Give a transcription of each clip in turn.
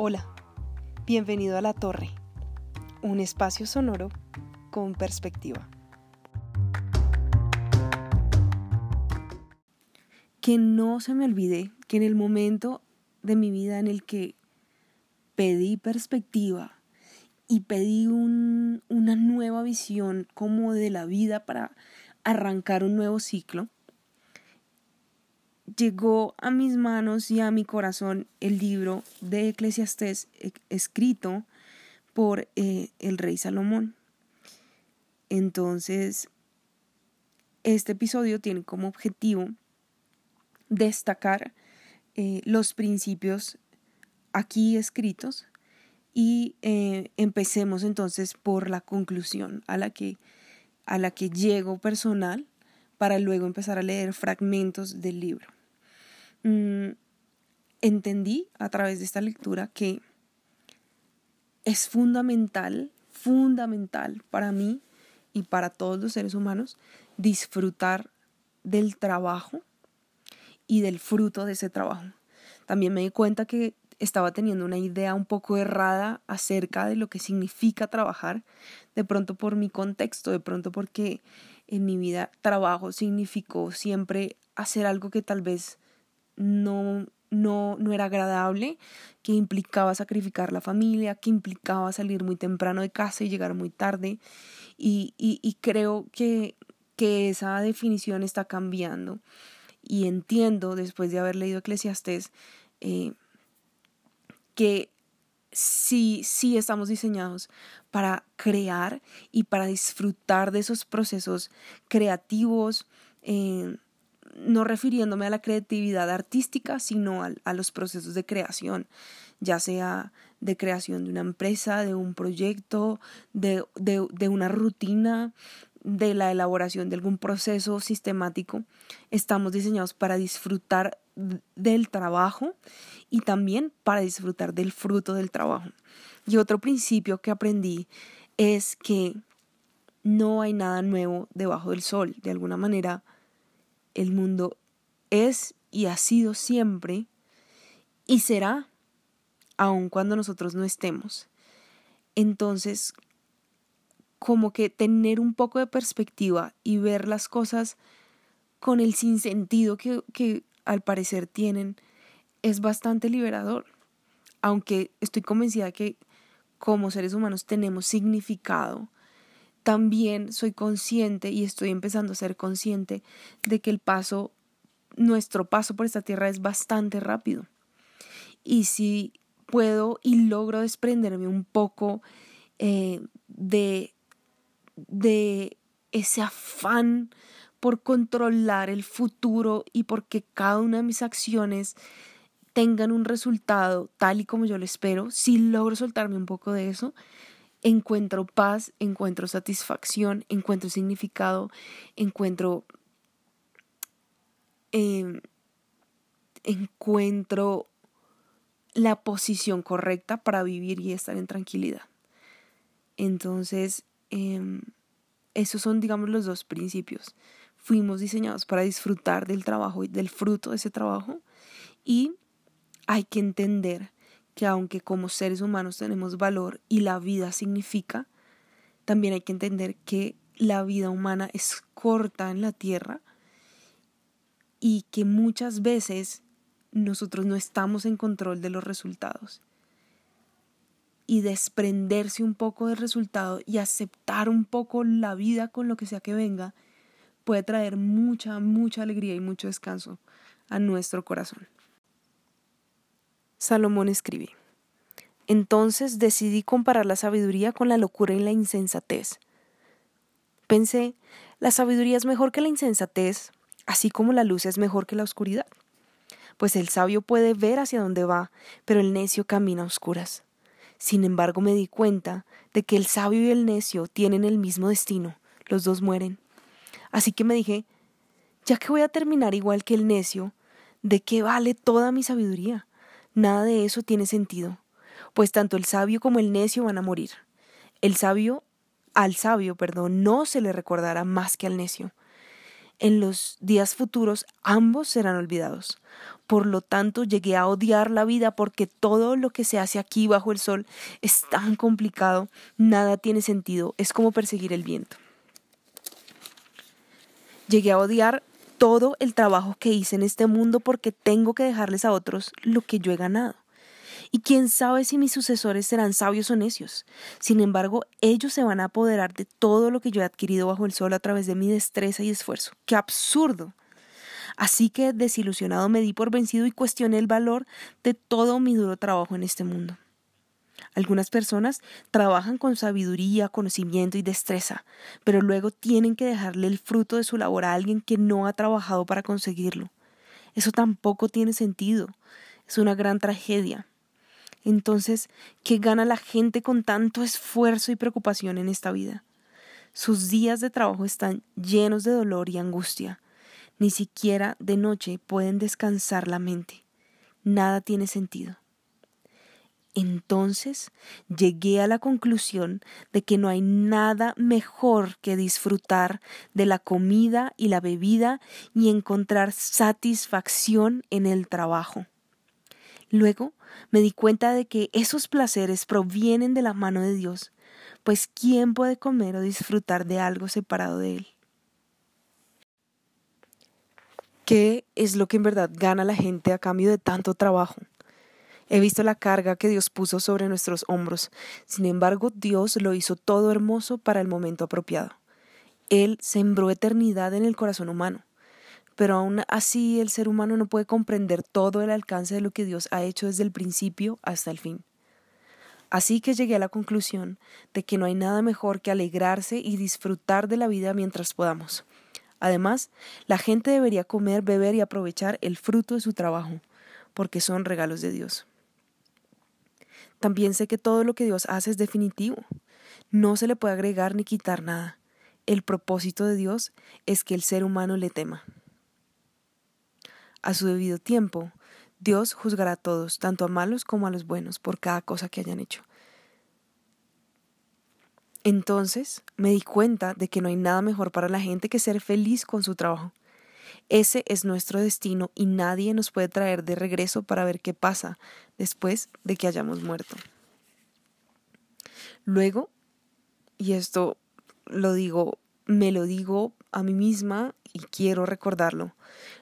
Hola, bienvenido a La Torre, un espacio sonoro con perspectiva. Que no se me olvide que en el momento de mi vida en el que pedí perspectiva y pedí una nueva visión como de la vida para arrancar un nuevo ciclo, llegó a mis manos y a mi corazón el libro de Eclesiastés eh, escrito por eh, el rey Salomón. Entonces, este episodio tiene como objetivo destacar eh, los principios aquí escritos y empecemos entonces por la conclusión a la que a la que llego personal para luego empezar a leer fragmentos del libro. Mm, entendí a través de esta lectura que es fundamental, fundamental para mí y para todos los seres humanos disfrutar del trabajo y del fruto de ese trabajo. También me di cuenta que estaba teniendo una idea un poco errada acerca de lo que significa trabajar, de pronto por mi contexto, de pronto porque en mi vida trabajo significó siempre hacer algo que tal vez no, no, no era agradable, que implicaba sacrificar la familia, que implicaba salir muy temprano de casa y llegar muy tarde. Y, y, creo que, que esa definición está cambiando. Y entiendo, después de haber leído Eclesiastés, eh, que sí, sí estamos diseñados para crear y para disfrutar de esos procesos creativos, eh, no refiriéndome a la creatividad artística, sino a, los procesos de creación, ya sea de creación de una empresa, de un proyecto, de, de, una rutina, de la elaboración de algún proceso sistemático. Estamos diseñados para disfrutar del trabajo y también para disfrutar del fruto del trabajo. Y otro principio que aprendí es que no hay nada nuevo debajo del sol. De alguna manera, el mundo es y ha sido siempre y será aun cuando nosotros no estemos. Entonces, como que tener un poco de perspectiva y ver las cosas con el sinsentido que, que al parecer tienen es bastante liberador. Aunque estoy convencida que como seres humanos tenemos significado también soy consciente y estoy empezando a ser consciente de que el paso, nuestro paso por esta tierra es bastante rápido. Y si puedo y logro desprenderme un poco eh, de, de ese afán por controlar el futuro y porque cada una de mis acciones tengan un resultado tal y como yo lo espero, si logro soltarme un poco de eso, encuentro paz, encuentro satisfacción, encuentro significado, encuentro... Em, encuentro la posición correcta para vivir y estar en tranquilidad. Entonces, em, esos son, digamos, los dos principios. Fuimos diseñados para disfrutar del trabajo y del fruto de ese trabajo y hay que entender que aunque como seres humanos tenemos valor y la vida significa, también hay que entender que la vida humana es corta en la tierra y que muchas veces nosotros no estamos en control de los resultados. Y desprenderse un poco del resultado y aceptar un poco la vida con lo que sea que venga puede traer mucha, mucha alegría y mucho descanso a nuestro corazón. Salomón escribe, Entonces decidí comparar la sabiduría con la locura y la insensatez. Pensé, la sabiduría es mejor que la insensatez, así como la luz es mejor que la oscuridad. Pues el sabio puede ver hacia dónde va, pero el necio camina a oscuras. Sin embargo, me di cuenta de que el sabio y el necio tienen el mismo destino, los dos mueren. Así que me dije, ya que voy a terminar igual que el necio, ¿de qué vale toda mi sabiduría? Nada de eso tiene sentido, pues tanto el sabio como el necio van a morir. El sabio, al sabio, perdón, no se le recordará más que al necio. en los días futuros ambos serán olvidados. Por lo tanto, llegué a odiar la vida porque todo lo que se hace aquí bajo el sol es tan complicado, nada tiene sentido, es como perseguir el viento. Llegué a odiar todo el trabajo que hice en este mundo porque tengo que dejarles a otros lo que yo he ganado. Y quién sabe si mis sucesores serán sabios o necios. Sin embargo, ellos se van a apoderar de todo lo que yo he adquirido bajo el sol a través de mi destreza y esfuerzo. ¡Qué absurdo! Así que desilusionado me di por vencido y cuestioné el valor de todo mi duro trabajo en este mundo. Algunas personas trabajan con sabiduría, conocimiento y destreza, pero luego tienen que dejarle el fruto de su labor a alguien que no ha trabajado para conseguirlo. Eso tampoco tiene sentido. Es una gran tragedia. Entonces, ¿qué gana la gente con tanto esfuerzo y preocupación en esta vida? Sus días de trabajo están llenos de dolor y angustia. Ni siquiera de noche pueden descansar la mente. Nada tiene sentido. Entonces llegué a la conclusión de que no hay nada mejor que disfrutar de la comida y la bebida y encontrar satisfacción en el trabajo. Luego me di cuenta de que esos placeres provienen de la mano de Dios, pues ¿quién puede comer o disfrutar de algo separado de Él? ¿Qué es lo que en verdad gana la gente a cambio de tanto trabajo? He visto la carga que Dios puso sobre nuestros hombros. Sin embargo, Dios lo hizo todo hermoso para el momento apropiado. Él sembró eternidad en el corazón humano pero aún así el ser humano no puede comprender todo el alcance de lo que Dios ha hecho desde el principio hasta el fin. Así que llegué a la conclusión de que no hay nada mejor que alegrarse y disfrutar de la vida mientras podamos. Además, la gente debería comer, beber y aprovechar el fruto de su trabajo, porque son regalos de Dios. También sé que todo lo que Dios hace es definitivo. No se le puede agregar ni quitar nada. El propósito de Dios es que el ser humano le tema. A su debido tiempo, Dios juzgará a todos, tanto a malos como a los buenos, por cada cosa que hayan hecho. Entonces me di cuenta de que no hay nada mejor para la gente que ser feliz con su trabajo. Ese es nuestro destino y nadie nos puede traer de regreso para ver qué pasa después de que hayamos muerto. Luego, y esto lo digo, me lo digo a mí misma y quiero recordarlo,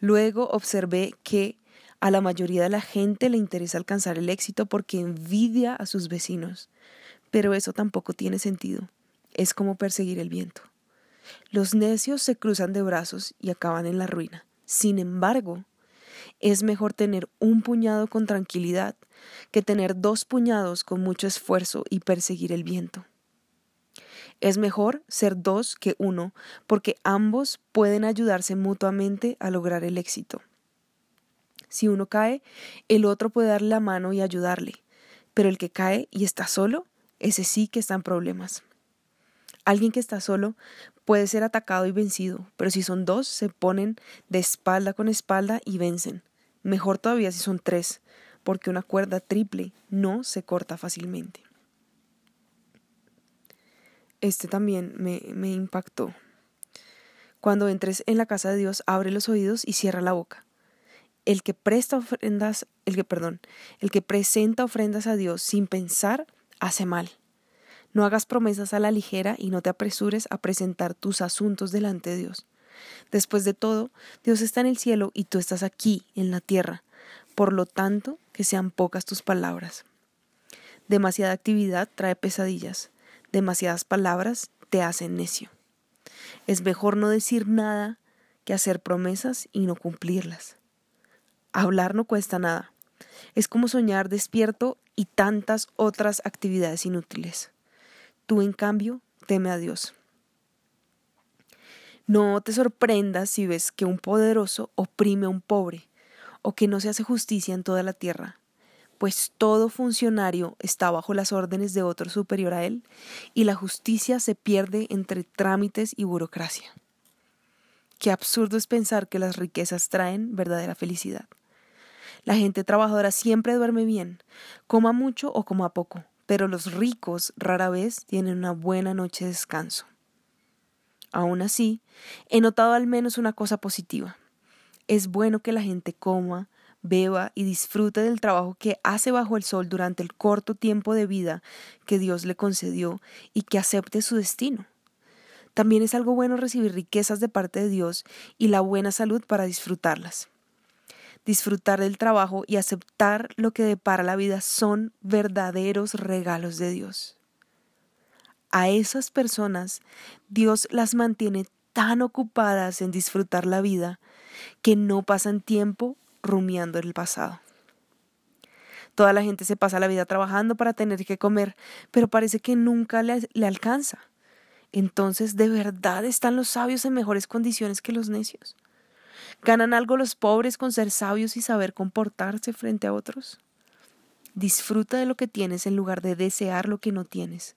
Luego observé que a la mayoría de la gente le interesa alcanzar el éxito porque envidia a sus vecinos. Pero eso tampoco tiene sentido. Es como perseguir el viento. Los necios se cruzan de brazos y acaban en la ruina. Sin embargo, es mejor tener un puñado con tranquilidad que tener dos puñados con mucho esfuerzo y perseguir el viento. Es mejor ser dos que uno, porque ambos pueden ayudarse mutuamente a lograr el éxito. Si uno cae, el otro puede darle la mano y ayudarle, pero el que cae y está solo, ese sí que está en problemas. Alguien que está solo puede ser atacado y vencido, pero si son dos, se ponen de espalda con espalda y vencen. Mejor todavía si son tres, porque una cuerda triple no se corta fácilmente este también me, impactó. Cuando entres en la casa de Dios, abre los oídos y cierra la boca. El que presta ofrendas, el que, perdón, el que presenta ofrendas a Dios sin pensar, hace mal. No hagas promesas a la ligera y no te apresures a presentar tus asuntos delante de Dios. Después de todo, Dios está en el cielo y tú estás aquí, en la tierra. Por lo tanto, que sean pocas tus palabras. Demasiada actividad trae pesadillas. Demasiadas palabras te hacen necio. Es mejor no decir nada que hacer promesas y no cumplirlas. Hablar no cuesta nada. Es como soñar despierto y tantas otras actividades inútiles. Tú, en cambio, teme a Dios. No te sorprendas si ves que un poderoso oprime a un pobre o que no se hace justicia en toda la tierra pues todo funcionario está bajo las órdenes de otro superior a él y la justicia se pierde entre trámites y burocracia. Qué absurdo es pensar que las riquezas traen verdadera felicidad. La gente trabajadora siempre duerme bien, coma mucho o coma poco, pero los ricos rara vez tienen una buena noche de descanso. Aún así, he notado al menos una cosa positiva. Es bueno que la gente coma, beba y disfrute del trabajo que hace bajo el sol durante el corto tiempo de vida que Dios le concedió y que acepte su destino. También es algo bueno recibir riquezas de parte de Dios y la buena salud para disfrutarlas. Disfrutar del trabajo y aceptar lo que depara la vida son verdaderos regalos de Dios. A esas personas Dios las mantiene tan ocupadas en disfrutar la vida que no pasan tiempo rumiando el pasado. Toda la gente se pasa la vida trabajando para tener que comer, pero parece que nunca le, le, alcanza. Entonces, ¿de verdad están los sabios en mejores condiciones que los necios? ¿Ganan algo los pobres con ser sabios y saber comportarse frente a otros? Disfruta de lo que tienes en lugar de desear lo que no tienes.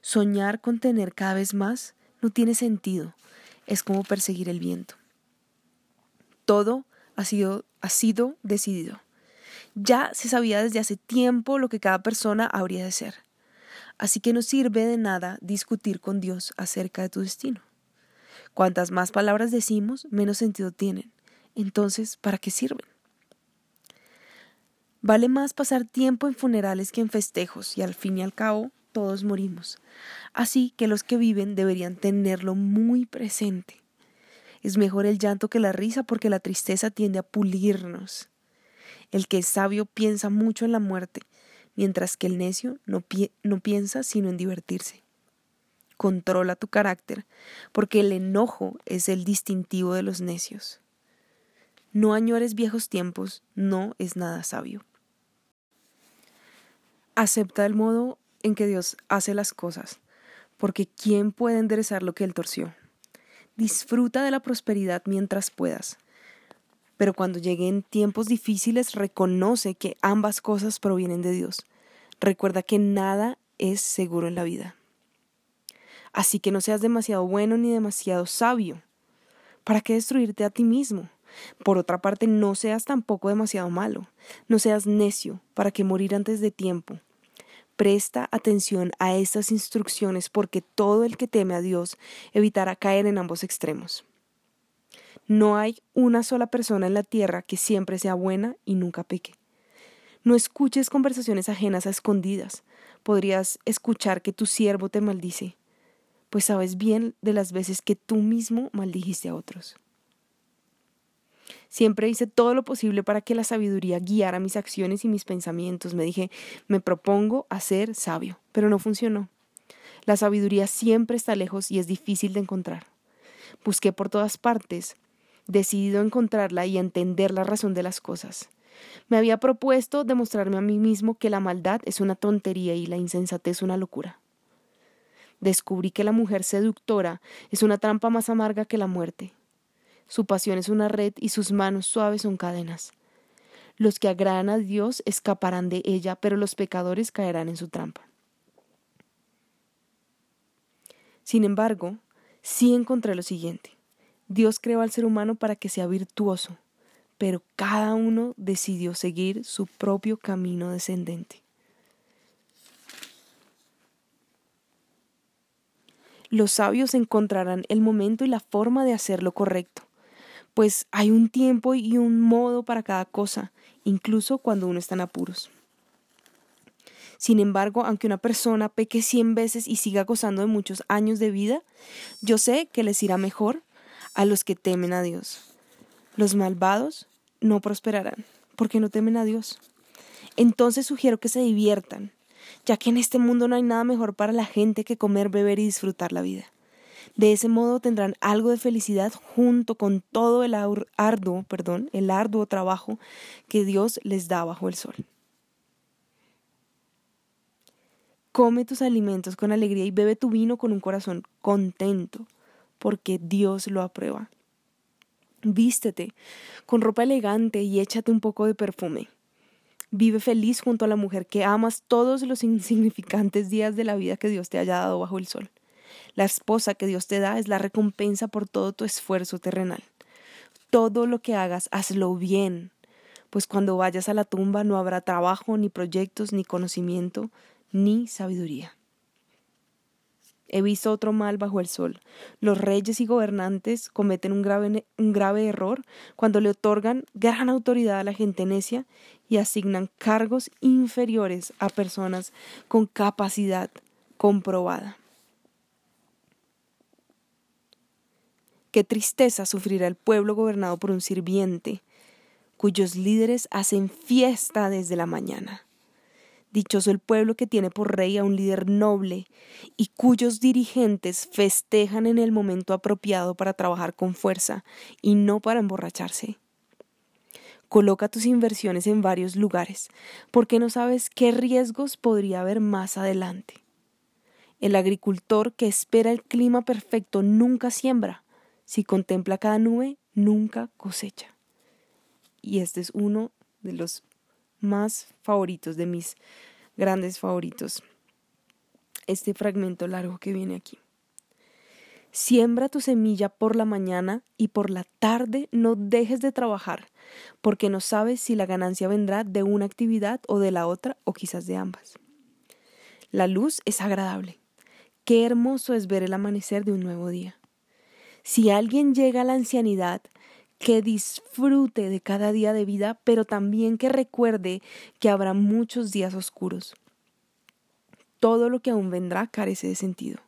Soñar con tener cada vez más no tiene sentido. Es como perseguir el viento. Todo ha sido, ha sido decidido. Ya se sabía desde hace tiempo lo que cada persona habría de ser. Así que no sirve de nada discutir con Dios acerca de tu destino. Cuantas más palabras decimos, menos sentido tienen. Entonces, ¿para qué sirven? Vale más pasar tiempo en funerales que en festejos, y al fin y al cabo, todos morimos. Así que los que viven deberían tenerlo muy presente. Es mejor el llanto que la risa porque la tristeza tiende a pulirnos. El que es sabio piensa mucho en la muerte, mientras que el necio no, no piensa sino en divertirse. Controla tu carácter, porque el enojo es el distintivo de los necios. No añores viejos tiempos, no es nada sabio. Acepta el modo en que Dios hace las cosas, porque ¿quién puede enderezar lo que Él torció? Disfruta de la prosperidad mientras puedas, pero cuando lleguen tiempos difíciles reconoce que ambas cosas provienen de Dios. Recuerda que nada es seguro en la vida. Así que no seas demasiado bueno ni demasiado sabio. ¿Para qué destruirte a ti mismo? Por otra parte, no seas tampoco demasiado malo. No seas necio para que morir antes de tiempo. Presta atención a estas instrucciones porque todo el que teme a Dios evitará caer en ambos extremos. No hay una sola persona en la tierra que siempre sea buena y nunca peque. No escuches conversaciones ajenas a escondidas. Podrías escuchar que tu siervo te maldice, pues sabes bien de las veces que tú mismo maldijiste a otros. Siempre hice todo lo posible para que la sabiduría guiara mis acciones y mis pensamientos. Me dije, me propongo a ser sabio, pero no funcionó. La sabiduría siempre está lejos y es difícil de encontrar. Busqué por todas partes, decidido a encontrarla y a entender la razón de las cosas. Me había propuesto demostrarme a mí mismo que la maldad es una tontería y la insensatez una locura. Descubrí que la mujer seductora es una trampa más amarga que la muerte. Su pasión es una red y sus manos suaves son cadenas. Los que agradan a Dios escaparán de ella, pero los pecadores caerán en su trampa. Sin embargo, sí encontré lo siguiente. Dios creó al ser humano para que sea virtuoso, pero cada uno decidió seguir su propio camino descendente. Los sabios encontrarán el momento y la forma de hacer lo correcto pues hay un tiempo y un modo para cada cosa, incluso cuando uno está en apuros. Sin embargo, aunque una persona peque cien veces y siga gozando de muchos años de vida, yo sé que les irá mejor a los que temen a Dios. Los malvados no prosperarán, porque no temen a Dios. Entonces sugiero que se diviertan, ya que en este mundo no hay nada mejor para la gente que comer, beber y disfrutar la vida. De ese modo tendrán algo de felicidad junto con todo el arduo, perdón, el arduo trabajo que Dios les da bajo el sol. Come tus alimentos con alegría y bebe tu vino con un corazón contento, porque Dios lo aprueba. Vístete con ropa elegante y échate un poco de perfume. Vive feliz junto a la mujer que amas todos los insignificantes días de la vida que Dios te haya dado bajo el sol. La esposa que Dios te da es la recompensa por todo tu esfuerzo terrenal. Todo lo que hagas, hazlo bien, pues cuando vayas a la tumba no habrá trabajo, ni proyectos, ni conocimiento, ni sabiduría. He visto otro mal bajo el sol. Los reyes y gobernantes cometen un grave, un grave error cuando le otorgan gran autoridad a la gente necia y asignan cargos inferiores a personas con capacidad comprobada. Qué tristeza sufrirá el pueblo gobernado por un sirviente, cuyos líderes hacen fiesta desde la mañana. Dichoso el pueblo que tiene por rey a un líder noble y cuyos dirigentes festejan en el momento apropiado para trabajar con fuerza y no para emborracharse. Coloca tus inversiones en varios lugares, porque no sabes qué riesgos podría haber más adelante. El agricultor que espera el clima perfecto nunca siembra. Si contempla cada nube, nunca cosecha. Y este es uno de los más favoritos, de mis grandes favoritos. Este fragmento largo que viene aquí. Siembra tu semilla por la mañana y por la tarde no dejes de trabajar, porque no sabes si la ganancia vendrá de una actividad o de la otra, o quizás de ambas. La luz es agradable. Qué hermoso es ver el amanecer de un nuevo día. Si alguien llega a la ancianidad, que disfrute de cada día de vida, pero también que recuerde que habrá muchos días oscuros. Todo lo que aún vendrá carece de sentido.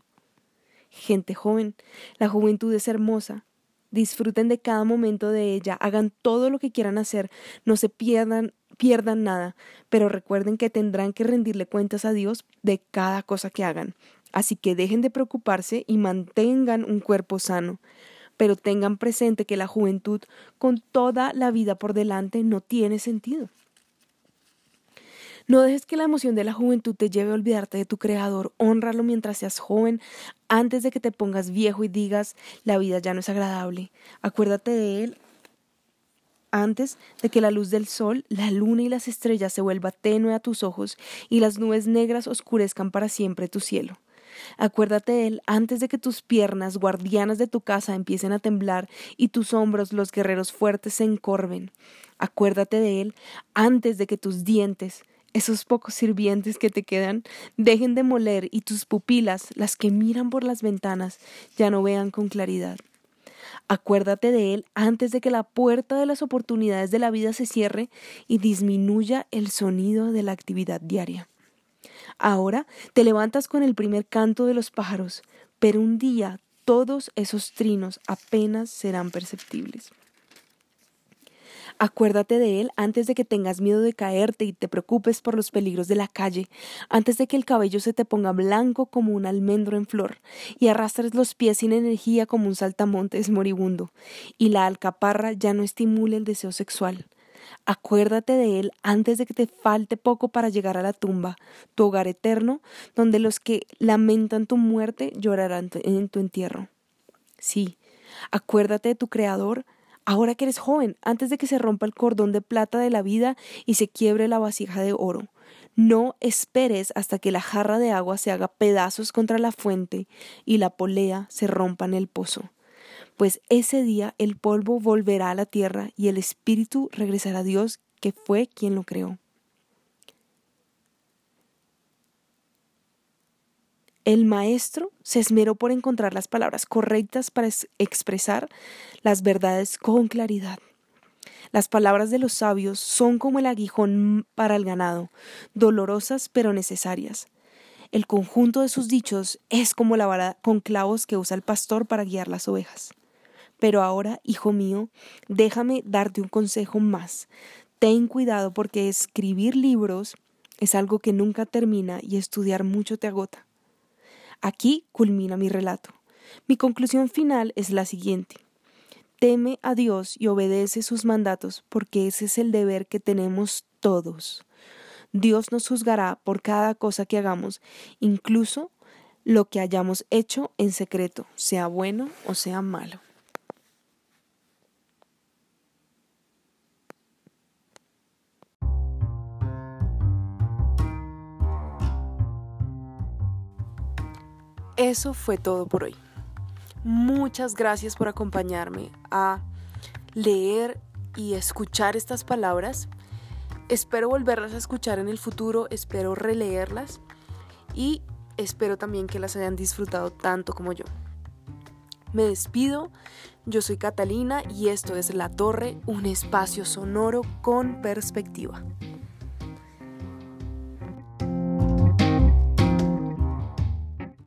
Gente joven, la juventud es hermosa. Disfruten de cada momento de ella, hagan todo lo que quieran hacer, no se pierdan, pierdan nada, pero recuerden que tendrán que rendirle cuentas a Dios de cada cosa que hagan. Así que dejen de preocuparse y mantengan un cuerpo sano pero tengan presente que la juventud con toda la vida por delante no tiene sentido. No dejes que la emoción de la juventud te lleve a olvidarte de tu Creador. Honralo mientras seas joven, antes de que te pongas viejo y digas, la vida ya no es agradable. Acuérdate de Él antes de que la luz del sol, la luna y las estrellas se vuelva tenue a tus ojos y las nubes negras oscurezcan para siempre tu cielo. Acuérdate de él antes de que tus piernas, guardianas de tu casa, empiecen a temblar y tus hombros, los guerreros fuertes, se encorven. Acuérdate de él antes de que tus dientes, esos pocos sirvientes que te quedan, dejen de moler y tus pupilas, las que miran por las ventanas, ya no vean con claridad. Acuérdate de él antes de que la puerta de las oportunidades de la vida se cierre y disminuya el sonido de la actividad diaria. Ahora te levantas con el primer canto de los pájaros, pero un día todos esos trinos apenas serán perceptibles. Acuérdate de él antes de que tengas miedo de caerte y te preocupes por los peligros de la calle, antes de que el cabello se te ponga blanco como un almendro en flor y arrastres los pies sin energía como un saltamontes moribundo y la alcaparra ya no estimule el deseo sexual. Acuérdate de Él antes de que te falte poco para llegar a la tumba, tu hogar eterno, donde los que lamentan tu muerte llorarán en tu entierro. Sí, acuérdate de tu Creador ahora que eres joven, antes de que se rompa el cordón de plata de la vida y se quiebre la vasija de oro. No esperes hasta que la jarra de agua se haga pedazos contra la fuente y la polea se rompa en el pozo pues ese día el polvo volverá a la tierra y el espíritu regresará a Dios, que fue quien lo creó. El maestro se esmeró por encontrar las palabras correctas para expresar las verdades con claridad. Las palabras de los sabios son como el aguijón para el ganado, dolorosas pero necesarias. El conjunto de sus dichos es como la vara con clavos que usa el pastor para guiar las ovejas. Pero ahora, hijo mío, déjame darte un consejo más. Ten cuidado porque escribir libros es algo que nunca termina y estudiar mucho te agota. Aquí culmina mi relato. Mi conclusión final es la siguiente. Teme a Dios y obedece sus mandatos porque ese es el deber que tenemos todos. Dios nos juzgará por cada cosa que hagamos, incluso lo que hayamos hecho en secreto, sea bueno o sea malo. Eso fue todo por hoy. Muchas gracias por acompañarme a leer y escuchar estas palabras. Espero volverlas a escuchar en el futuro, espero releerlas y Espero también que las hayan disfrutado tanto como yo. Me despido, yo soy Catalina y esto es La Torre, un espacio sonoro con perspectiva.